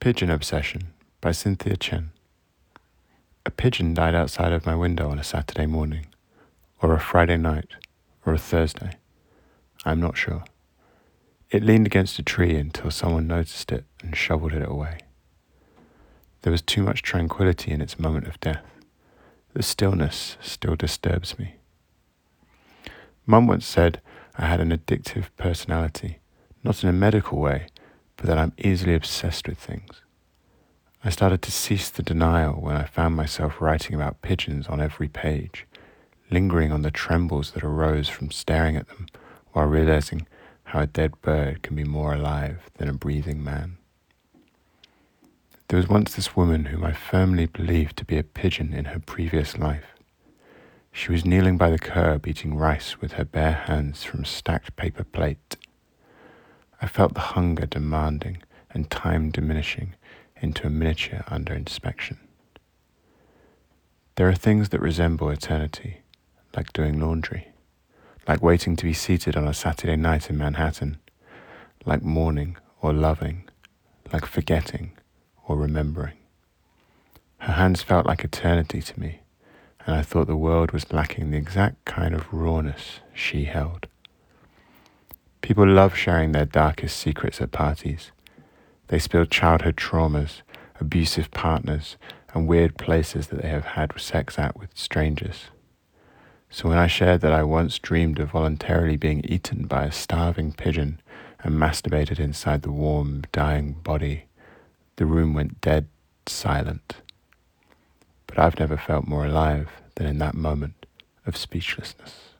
Pigeon Obsession by Cynthia Chen. A pigeon died outside of my window on a Saturday morning, or a Friday night, or a Thursday. I'm not sure. It leaned against a tree until someone noticed it and shoveled it away. There was too much tranquility in its moment of death. The stillness still disturbs me. Mum once said I had an addictive personality, not in a medical way but that I'm easily obsessed with things. I started to cease the denial when I found myself writing about pigeons on every page, lingering on the trembles that arose from staring at them while realizing how a dead bird can be more alive than a breathing man. There was once this woman whom I firmly believed to be a pigeon in her previous life. She was kneeling by the curb eating rice with her bare hands from a stacked paper plate. I felt the hunger demanding and time diminishing into a miniature under inspection. There are things that resemble eternity, like doing laundry, like waiting to be seated on a Saturday night in Manhattan, like mourning or loving, like forgetting or remembering. Her hands felt like eternity to me, and I thought the world was lacking the exact kind of rawness she held. People love sharing their darkest secrets at parties. They spill childhood traumas, abusive partners, and weird places that they have had sex at with strangers. So when I shared that I once dreamed of voluntarily being eaten by a starving pigeon and masturbated inside the warm, dying body, the room went dead silent. But I've never felt more alive than in that moment of speechlessness.